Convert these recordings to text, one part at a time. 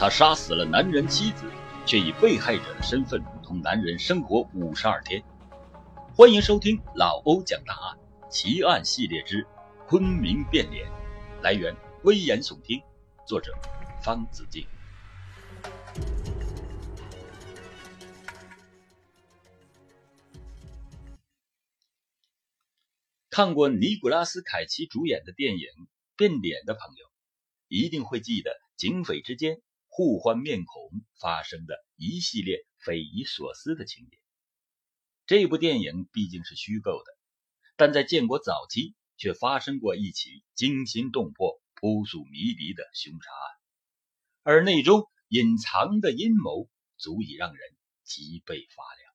他杀死了男人妻子，却以被害者的身份同男人生活五十二天。欢迎收听老欧讲大案奇案系列之《昆明变脸》，来源危言耸听，作者方子敬。看过尼古拉斯凯奇主演的电影《变脸》的朋友，一定会记得警匪之间。互换面孔发生的一系列匪夷所思的情节。这部电影毕竟是虚构的，但在建国早期却发生过一起惊心动魄、扑朔迷离的凶杀案，而内中隐藏的阴谋足以让人脊背发凉。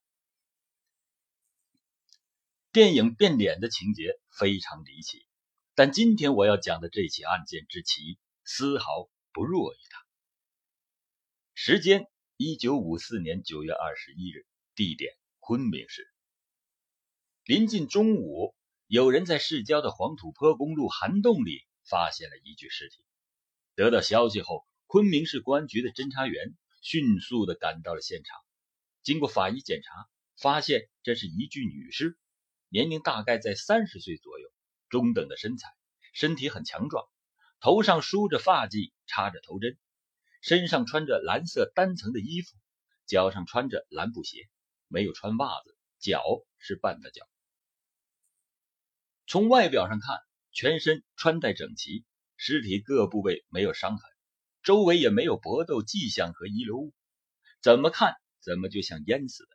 电影《变脸》的情节非常离奇，但今天我要讲的这起案件之奇，丝毫不弱于它。时间：一九五四年九月二十一日，地点：昆明市。临近中午，有人在市郊的黄土坡公路涵洞里发现了一具尸体。得到消息后，昆明市公安局的侦查员迅速地赶到了现场。经过法医检查，发现这是一具女尸，年龄大概在三十岁左右，中等的身材，身体很强壮，头上梳着发髻，插着头针。身上穿着蓝色单层的衣服，脚上穿着蓝布鞋，没有穿袜子，脚是半的脚。从外表上看，全身穿戴整齐，尸体各部位没有伤痕，周围也没有搏斗迹象和遗留物，怎么看怎么就像淹死的。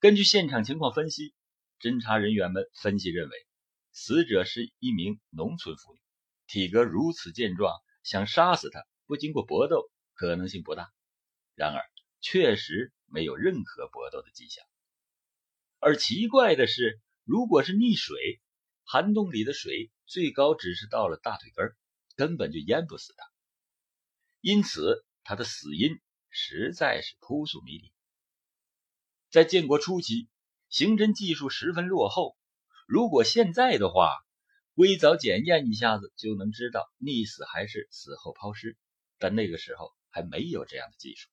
根据现场情况分析，侦查人员们分析认为，死者是一名农村妇女，体格如此健壮，想杀死她。不经过搏斗，可能性不大。然而，确实没有任何搏斗的迹象。而奇怪的是，如果是溺水，涵洞里的水最高只是到了大腿根根本就淹不死他。因此，他的死因实在是扑朔迷离。在建国初期，刑侦技术十分落后。如果现在的话，硅藻检验一下子就能知道溺死还是死后抛尸。但那个时候还没有这样的技术。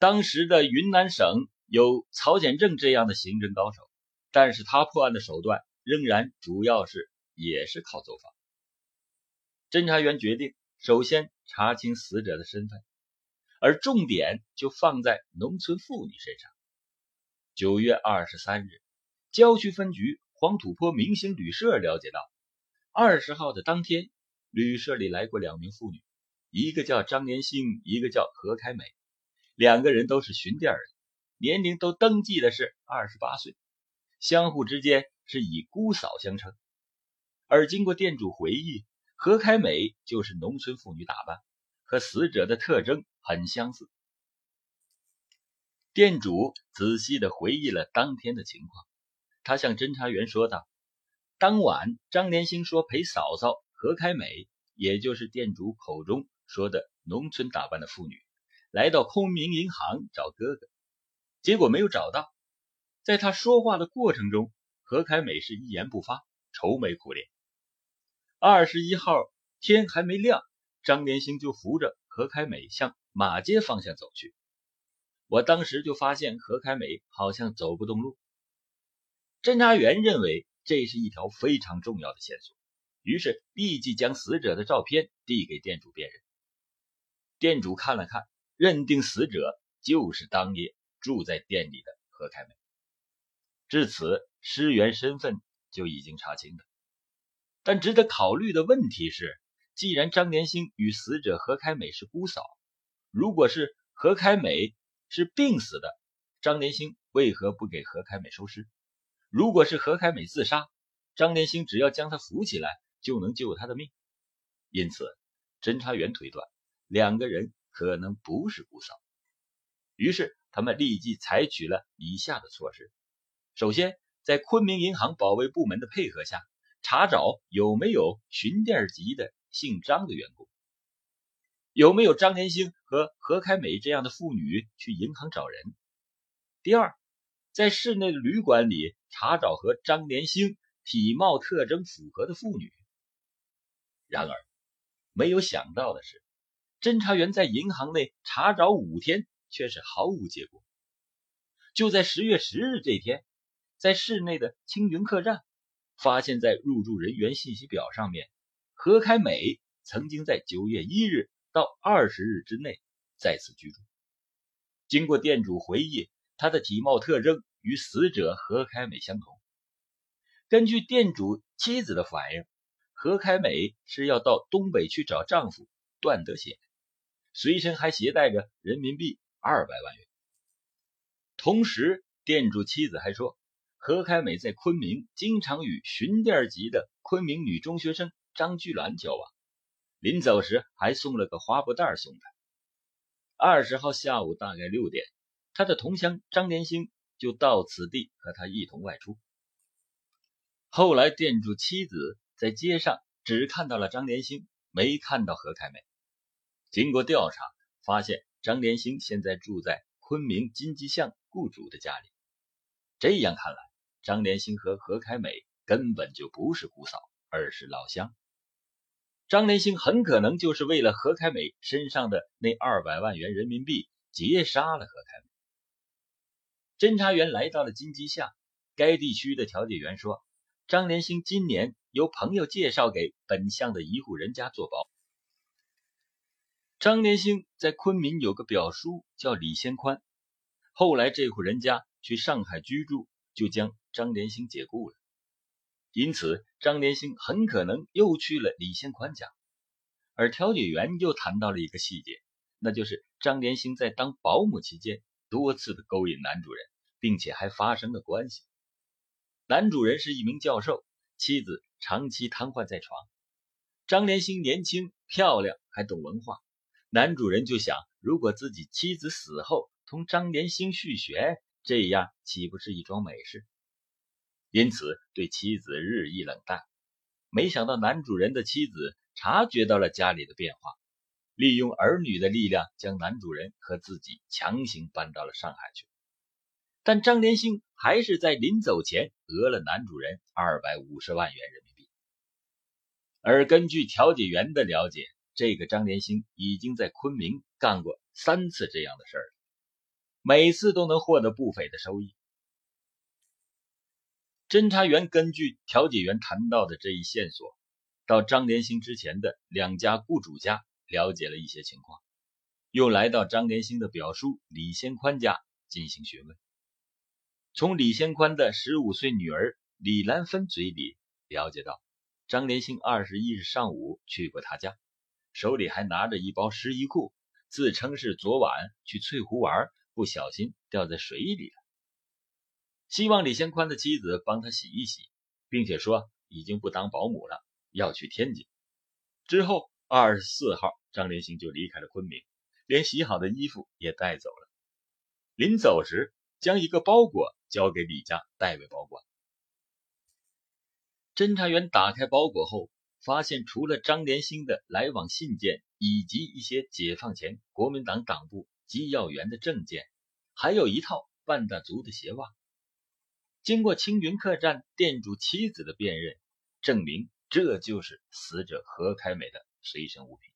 当时的云南省有曹简正这样的刑侦高手，但是他破案的手段仍然主要是也是靠走访。侦查员决定首先查清死者的身份，而重点就放在农村妇女身上。九月二十三日，郊区分局黄土坡明星旅社了解到，二十号的当天。旅社里来过两名妇女，一个叫张连兴，一个叫何开美，两个人都是巡店人，年龄都登记的是二十八岁，相互之间是以姑嫂相称。而经过店主回忆，何开美就是农村妇女打扮，和死者的特征很相似。店主仔细的回忆了当天的情况，他向侦查员说道：“当晚，张连兴说陪嫂嫂。”何开美，也就是店主口中说的农村打扮的妇女，来到昆明银行找哥哥，结果没有找到。在他说话的过程中，何开美是一言不发，愁眉苦脸。二十一号天还没亮，张连兴就扶着何开美向马街方向走去。我当时就发现何开美好像走不动路。侦查员认为这是一条非常重要的线索。于是立即将死者的照片递给店主辨认。店主看了看，认定死者就是当夜住在店里的何开美。至此，尸源身份就已经查清了。但值得考虑的问题是，既然张连兴与死者何开美是姑嫂，如果是何开美是病死的，张连兴为何不给何开美收尸？如果是何开美自杀，张连兴只要将她扶起来。就能救他的命，因此，侦查员推断两个人可能不是姑嫂。于是，他们立即采取了以下的措施：首先，在昆明银行保卫部门的配合下，查找有没有巡店级的姓张的员工，有没有张连兴和何开美这样的妇女去银行找人；第二，在市内的旅馆里查找和张连兴体貌特征符合的妇女。然而，没有想到的是，侦查员在银行内查找五天，却是毫无结果。就在十月十日这天，在市内的青云客栈，发现，在入住人员信息表上面，何开美曾经在九月一日到二十日之内在此居住。经过店主回忆，他的体貌特征与死者何开美相同。根据店主妻子的反应，何开美是要到东北去找丈夫段德显，随身还携带着人民币二百万元。同时，店主妻子还说，何开美在昆明经常与巡店级的昆明女中学生张菊兰交往，临走时还送了个花布袋送她。二十号下午大概六点，他的同乡张连兴就到此地和他一同外出。后来，店主妻子在街上只看到了张连兴，没看到何开美。经过调查，发现张连兴现在住在昆明金鸡巷雇主的家里。这样看来，张连兴和何开美根本就不是姑嫂，而是老乡。张连兴很可能就是为了何开美身上的那二百万元人民币，劫杀了何开美。侦查员来到了金鸡巷，该地区的调解员说。张连兴今年由朋友介绍给本乡的一户人家做保。张连兴在昆明有个表叔叫李先宽，后来这户人家去上海居住，就将张连兴解雇了。因此，张连兴很可能又去了李先宽家。而调解员又谈到了一个细节，那就是张连兴在当保姆期间多次的勾引男主人，并且还发生了关系。男主人是一名教授，妻子长期瘫痪在床。张连兴年轻漂亮，还懂文化。男主人就想，如果自己妻子死后同张连兴续弦，这样岂不是一桩美事？因此对妻子日益冷淡。没想到男主人的妻子察觉到了家里的变化，利用儿女的力量，将男主人和自己强行搬到了上海去。但张连兴还是在临走前讹了男主人二百五十万元人民币。而根据调解员的了解，这个张连兴已经在昆明干过三次这样的事儿，每次都能获得不菲的收益。侦查员根据调解员谈到的这一线索，到张连兴之前的两家雇主家了解了一些情况，又来到张连兴的表叔李先宽家进行询问。从李先宽的十五岁女儿李兰芬嘴里了解到，张连兴二十一日上午去过他家，手里还拿着一包湿衣裤，自称是昨晚去翠湖玩，不小心掉在水里了。希望李先宽的妻子帮他洗一洗，并且说已经不当保姆了，要去天津。之后二十四号，张连兴就离开了昆明，连洗好的衣服也带走了。临走时，将一个包裹。交给李家代为保管。侦查员打开包裹后，发现除了张连兴的来往信件以及一些解放前国民党党部机要员的证件，还有一套半大足的鞋袜。经过青云客栈店主妻子的辨认，证明这就是死者何开美的随身物品。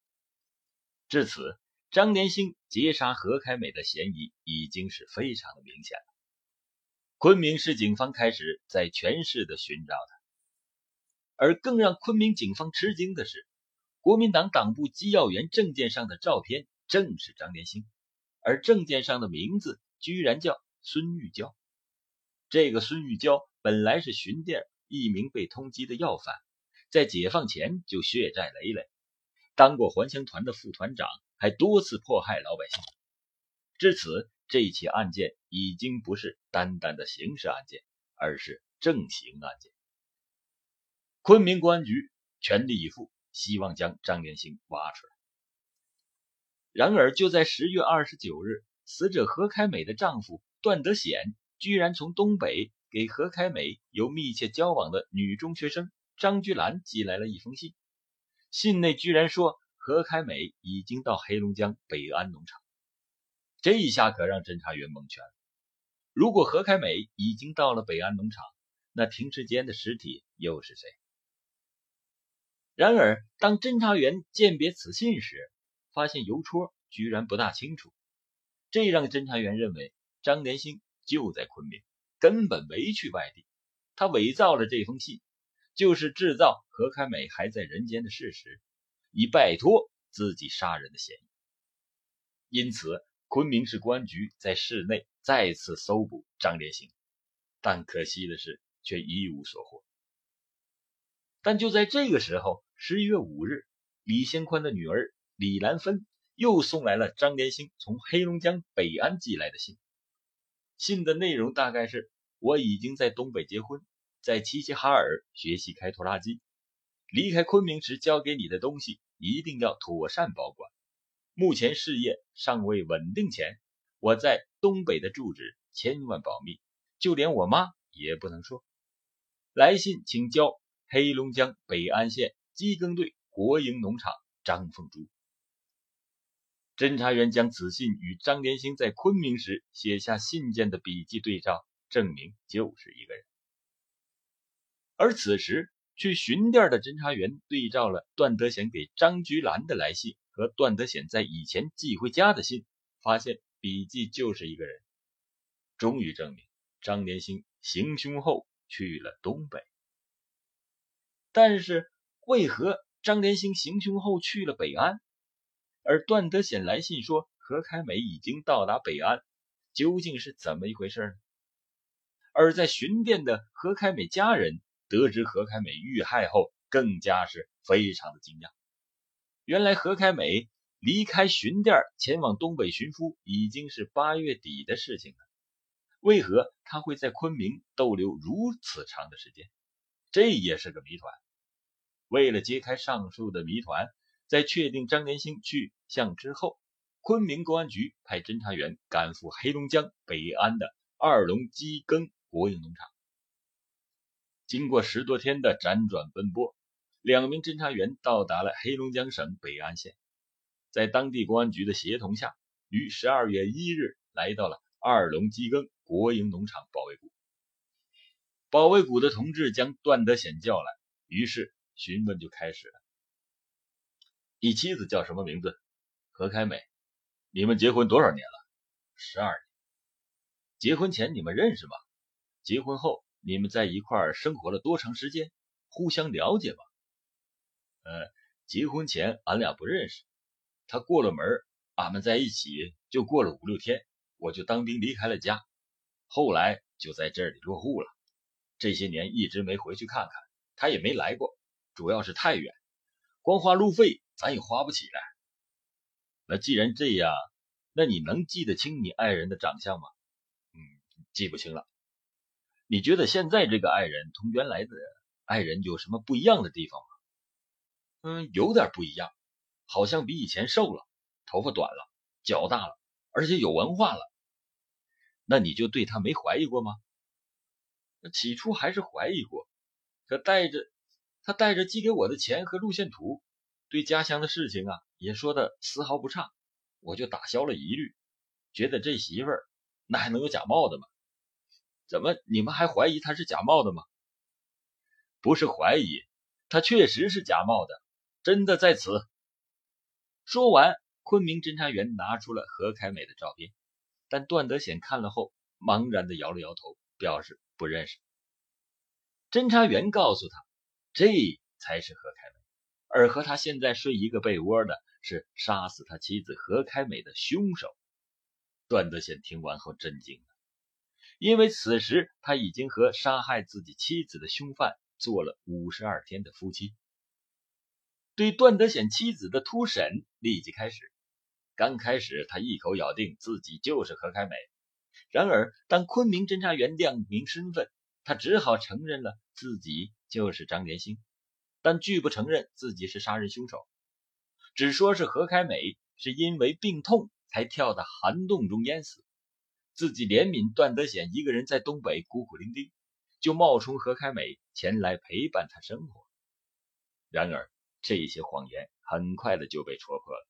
至此，张连兴劫杀何开美的嫌疑已经是非常的明显了。昆明市警方开始在全市的寻找他，而更让昆明警方吃惊的是，国民党党部机要员证件上的照片正是张连兴，而证件上的名字居然叫孙玉娇。这个孙玉娇本来是巡店一名被通缉的要犯，在解放前就血债累累，当过还乡团的副团长，还多次迫害老百姓。至此。这起案件已经不是单单的刑事案件，而是正刑案件。昆明公安局全力以赴，希望将张连兴挖出来。然而，就在十月二十九日，死者何开美的丈夫段德显居然从东北给何开美有密切交往的女中学生张菊兰寄来了一封信，信内居然说何开美已经到黑龙江北安农场。这一下可让侦查员蒙圈了。如果何开美已经到了北安农场，那停尸间的尸体又是谁？然而，当侦查员鉴别此信时，发现邮戳居然不大清楚，这让侦查员认为张连兴就在昆明，根本没去外地。他伪造了这封信，就是制造何开美还在人间的事实，以摆脱自己杀人的嫌疑。因此，昆明市公安局在市内再次搜捕张连兴，但可惜的是，却一无所获。但就在这个时候，十一月五日，李先宽的女儿李兰芬又送来了张连兴从黑龙江北安寄来的信。信的内容大概是：我已经在东北结婚，在齐齐哈尔学习开拖拉机。离开昆明时交给你的东西一定要妥善保管。目前事业尚未稳定前，我在东北的住址千万保密，就连我妈也不能说。来信请交。黑龙江北安县机耕队国营农场张凤珠。侦查员将此信与张连兴在昆明时写下信件的笔记对照，证明就是一个人。而此时去巡店的侦查员对照了段德贤给张菊兰的来信和段德贤在以前寄回家的信，发现笔记就是一个人，终于证明张连兴行凶后去了东北。但是，为何张连兴行凶后去了北安，而段德显来信说何开美已经到达北安，究竟是怎么一回事呢？而在巡店的何开美家人得知何开美遇害后，更加是非常的惊讶。原来何开美离开巡店前往东北寻夫，已经是八月底的事情了。为何他会在昆明逗留如此长的时间？这也是个谜团。为了揭开上述的谜团，在确定张连兴去向之后，昆明公安局派侦查员赶赴黑龙江北安的二龙机耕国营农场。经过十多天的辗转奔波，两名侦查员到达了黑龙江省北安县，在当地公安局的协同下，于十二月一日来到了二龙机耕国营农场保卫部。保卫股的同志将段德显叫来，于是。询问就开始了。你妻子叫什么名字？何开美。你们结婚多少年了？十二年。结婚前你们认识吗？结婚后你们在一块儿生活了多长时间？互相了解吗？呃，结婚前俺俩不认识。他过了门，俺们在一起就过了五六天，我就当兵离开了家，后来就在这里落户了。这些年一直没回去看看，他也没来过。主要是太远，光花路费咱也花不起来。那既然这样，那你能记得清你爱人的长相吗？嗯，记不清了。你觉得现在这个爱人同原来的爱人有什么不一样的地方吗？嗯，有点不一样，好像比以前瘦了，头发短了，脚大了，而且有文化了。那你就对他没怀疑过吗？起初还是怀疑过，可带着。他带着寄给我的钱和路线图，对家乡的事情啊也说的丝毫不差，我就打消了疑虑，觉得这媳妇儿那还能有假冒的吗？怎么你们还怀疑他是假冒的吗？不是怀疑，他确实是假冒的，真的在此。说完，昆明侦查员拿出了何凯美的照片，但段德显看了后茫然的摇了摇头，表示不认识。侦查员告诉他。这才是何开美，而和他现在睡一个被窝的是杀死他妻子何开美的凶手。段德显听完后震惊了，因为此时他已经和杀害自己妻子的凶犯做了五十二天的夫妻。对段德显妻子的突审立即开始。刚开始他一口咬定自己就是何开美，然而当昆明侦查员亮明身份，他只好承认了自己。就是张连兴，但拒不承认自己是杀人凶手，只说是何开美是因为病痛才跳到涵洞中淹死，自己怜悯段德显一个人在东北孤苦伶仃，就冒充何开美前来陪伴他生活。然而这些谎言很快的就被戳破了，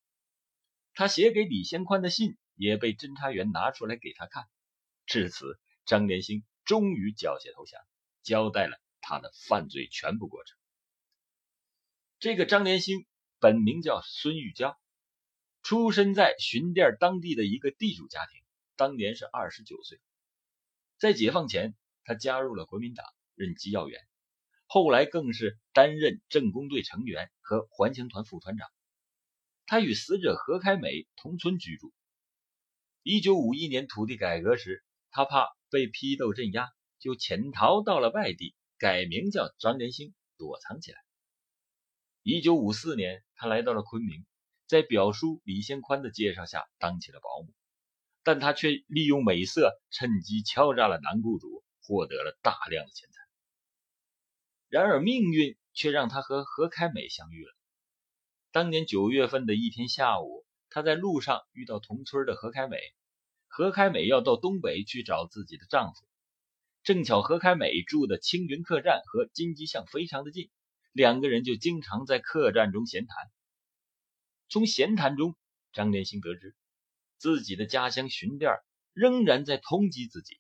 他写给李先宽的信也被侦查员拿出来给他看，至此张连兴终于缴械投降，交代了。他的犯罪全部过程。这个张连兴本名叫孙玉娇，出身在巡店当地的一个地主家庭，当年是二十九岁。在解放前，他加入了国民党，任机要员，后来更是担任政工队成员和环形团副团长。他与死者何开美同村居住。一九五一年土地改革时，他怕被批斗镇压，就潜逃到了外地，改名叫张连星，躲藏起来。一九五四年，他来到了昆明，在表叔李先宽的介绍下当起了保姆，但他却利用美色，趁机敲诈了男雇主，获得了大量的钱财。然而命运却让他和何开美相遇了。当年九月份的一天下午，他在路上遇到同村的何开美。何开美要到东北去找自己的丈夫，正巧何开美住的青云客栈和金鸡巷非常的近。两个人就经常在客栈中闲谈。从闲谈中，张连兴得知自己的家乡巡店仍然在通缉自己，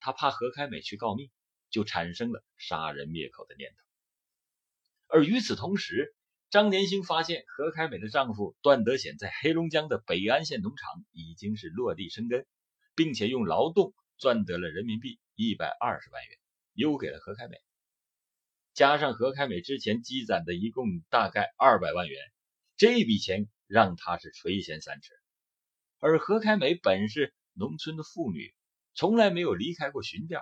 他怕何开美去告密，就产生了杀人灭口的念头。而与此同时，张连兴发现何开美的丈夫段德显在黑龙江的北安县农场已经是落地生根，并且用劳动赚得了人民币一百二十万元，邮给了何开美。加上何开美之前积攒的一共大概二百万元，这笔钱让他是垂涎三尺。而何开美本是农村的妇女，从来没有离开过巡店，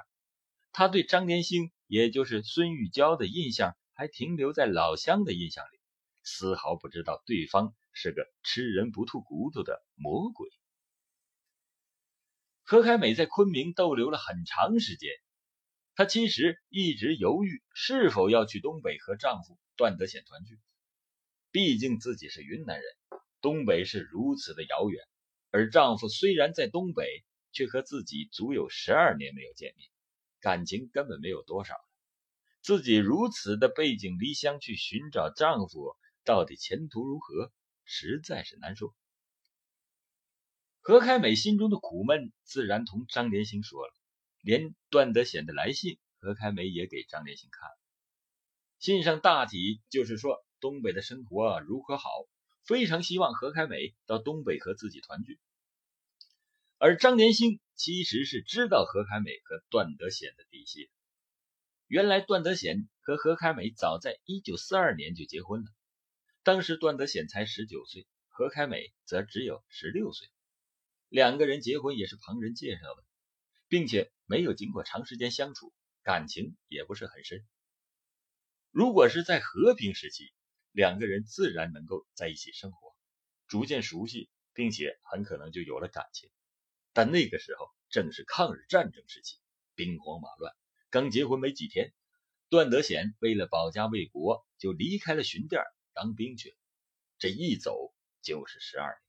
她对张连兴，也就是孙玉娇的印象还停留在老乡的印象里，丝毫不知道对方是个吃人不吐骨头的魔鬼。何开美在昆明逗留了很长时间。她其实一直犹豫是否要去东北和丈夫段德显团聚，毕竟自己是云南人，东北是如此的遥远，而丈夫虽然在东北，却和自己足有十二年没有见面，感情根本没有多少了。自己如此的背井离乡去寻找丈夫，到底前途如何，实在是难说。何开美心中的苦闷，自然同张连星说了。连段德显的来信，何开美也给张连星看了。信上大体就是说东北的生活如何好，非常希望何开美到东北和自己团聚。而张连兴其实是知道何开美和段德显的底细。原来段德显和何开美早在1942年就结婚了，当时段德显才19岁，何开美则只有16岁，两个人结婚也是旁人介绍的。并且没有经过长时间相处，感情也不是很深。如果是在和平时期，两个人自然能够在一起生活，逐渐熟悉，并且很可能就有了感情。但那个时候正是抗日战争时期，兵荒马乱，刚结婚没几天，段德贤为了保家卫国，就离开了巡店当兵去了。这一走就是十二年，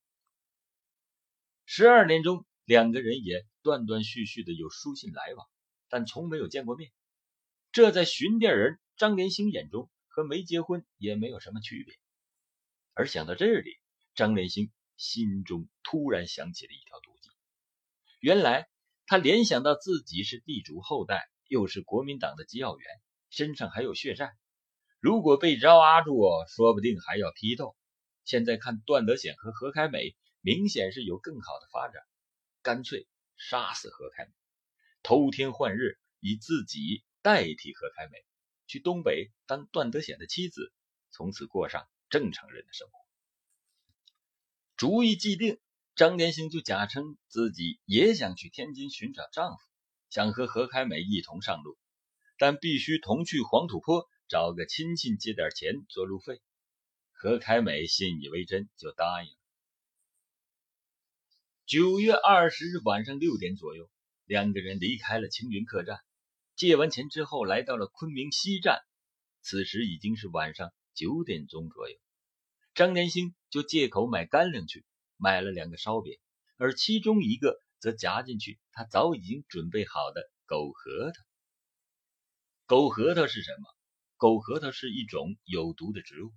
十二年中。两个人也断断续续的有书信来往，但从没有见过面。这在巡店人张连兴眼中和没结婚也没有什么区别。而想到这里，张连兴心中突然想起了一条毒计。原来他联想到自己是地主后代，又是国民党的机要员，身上还有血债，如果被抓住，说不定还要批斗。现在看段德显和何开美，明显是有更好的发展。干脆杀死何开美，偷天换日，以自己代替何开美，去东北当段德显的妻子，从此过上正常人的生活。主意既定，张连兴就假称自己也想去天津寻找丈夫，想和何开美一同上路，但必须同去黄土坡找个亲戚借点钱做路费。何开美信以为真，就答应了。九月二十日晚上六点左右，两个人离开了青云客栈，借完钱之后，来到了昆明西站。此时已经是晚上九点钟左右，张连兴就借口买干粮去，买了两个烧饼，而其中一个则夹进去他早已经准备好的狗核桃。狗核桃是什么？狗核桃是一种有毒的植物，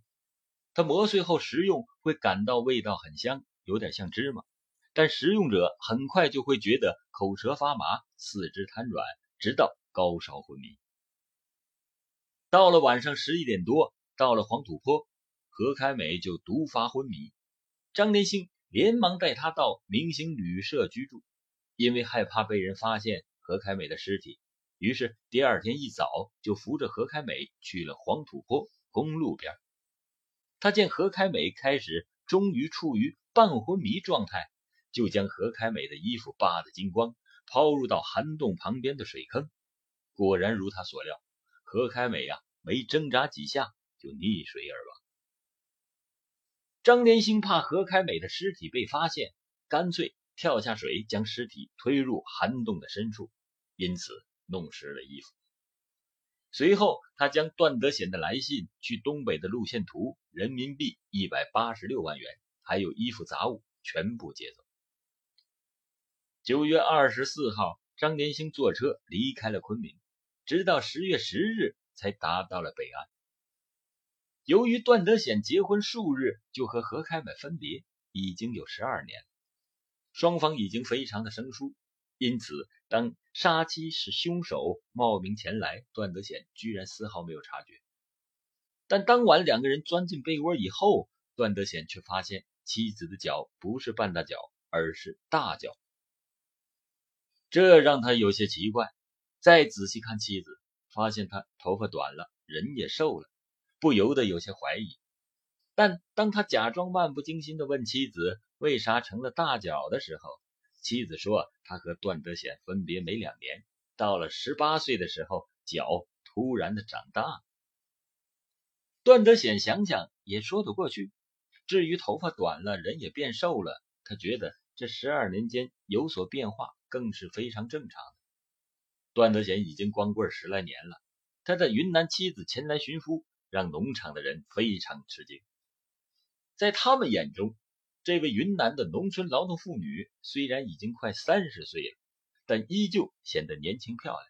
它磨碎后食用会感到味道很香，有点像芝麻。但食用者很快就会觉得口舌发麻、四肢瘫软，直到高烧昏迷。到了晚上十一点多，到了黄土坡，何开美就毒发昏迷。张连兴连忙带他到明星旅社居住。因为害怕被人发现何开美的尸体，于是第二天一早就扶着何开美去了黄土坡公路边。他见何开美开始终于处于半昏迷状态，就将何开美的衣服扒得精光，抛入到涵洞旁边的水坑。果然如他所料，何开美呀，没挣扎几下就溺水而亡。张连兴怕何开美的尸体被发现，干脆。跳下水，将尸体推入涵洞的深处，因此弄湿了衣服。随后，他将段德显的来信、去东北的路线图、人民币一百八十六万元，还有衣服杂物全部接走。九月二十四号，张连兴坐车离开了昆明，直到十月十日才达到了北岸。由于段德显结婚数日就和何开美分别，已经有十二年。双方已经非常的生疏，因此当杀妻是凶手冒名前来，段德显居然丝毫没有察觉。但当晚两个人钻进被窝以后，段德显却发现妻子的脚不是半大脚，而是大脚，这让他有些奇怪。再仔细看妻子，发现她头发短了，人也瘦了，不由得有些怀疑。但当他假装漫不经心地问妻子，为啥成了大脚的时候，妻子说：“他和段德显分别没两年，到了十八岁的时候，脚突然的长大。”段德显想想也说得过去。至于头发短了，人也变瘦了，他觉得这十二年间有所变化，更是非常正常的。段德贤已经光棍十来年了，他的云南妻子前来寻夫，让农场的人非常吃惊，在他们眼中。这位云南的农村劳动妇女虽然已经快三十岁了，但依旧显得年轻漂亮。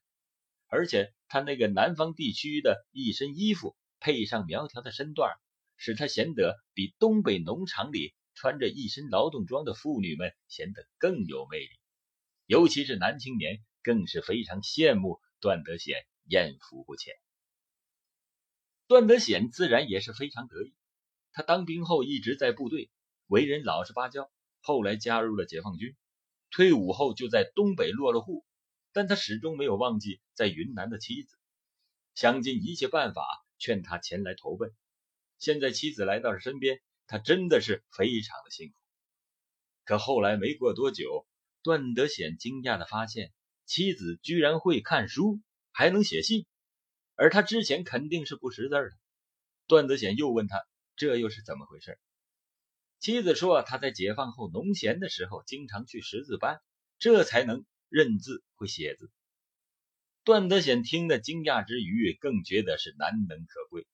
而且她那个南方地区的一身衣服，配上苗条的身段，使她显得比东北农场里穿着一身劳动装的妇女们显得更有魅力。尤其是男青年，更是非常羡慕段德显，艳福不浅。段德显自然也是非常得意，他当兵后一直在部队。为人老实巴交，后来加入了解放军，退伍后就在东北落了户，但他始终没有忘记在云南的妻子，想尽一切办法劝他前来投奔。现在妻子来到了身边，他真的是非常的幸福。可后来没过多久，段德显惊讶的发现，妻子居然会看书，还能写信，而他之前肯定是不识字的。段德显又问他，这又是怎么回事？妻子说：“他在解放后农闲的时候，经常去识字班，这才能认字会写字。”段德显听得惊讶之余，更觉得是难能可贵。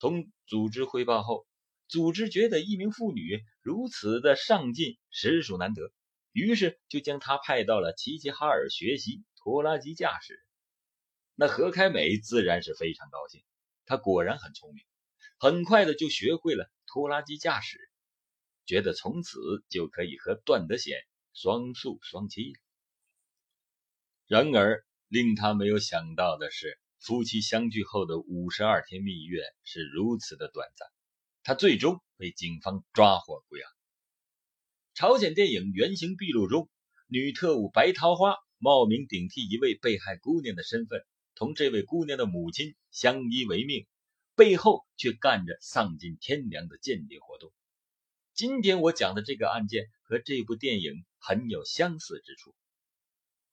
同组织汇报后，组织觉得一名妇女如此的上进，实属难得，于是就将他派到了齐齐哈尔学习拖拉机驾驶。那何开美自然是非常高兴，她果然很聪明，很快的就学会了拖拉机驾驶。觉得从此就可以和段德显双宿双栖了。然而，令他没有想到的是，夫妻相聚后的五十二天蜜月是如此的短暂，他最终被警方抓获归案。朝鲜电影《原形毕露》中，女特务白桃花冒名顶替一位被害姑娘的身份，同这位姑娘的母亲相依为命，背后却干着丧尽天良的间谍活动。今天我讲的这个案件和这部电影很有相似之处。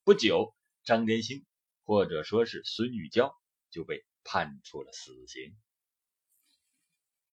不久，张连星或者说是孙玉娇就被判处了死刑。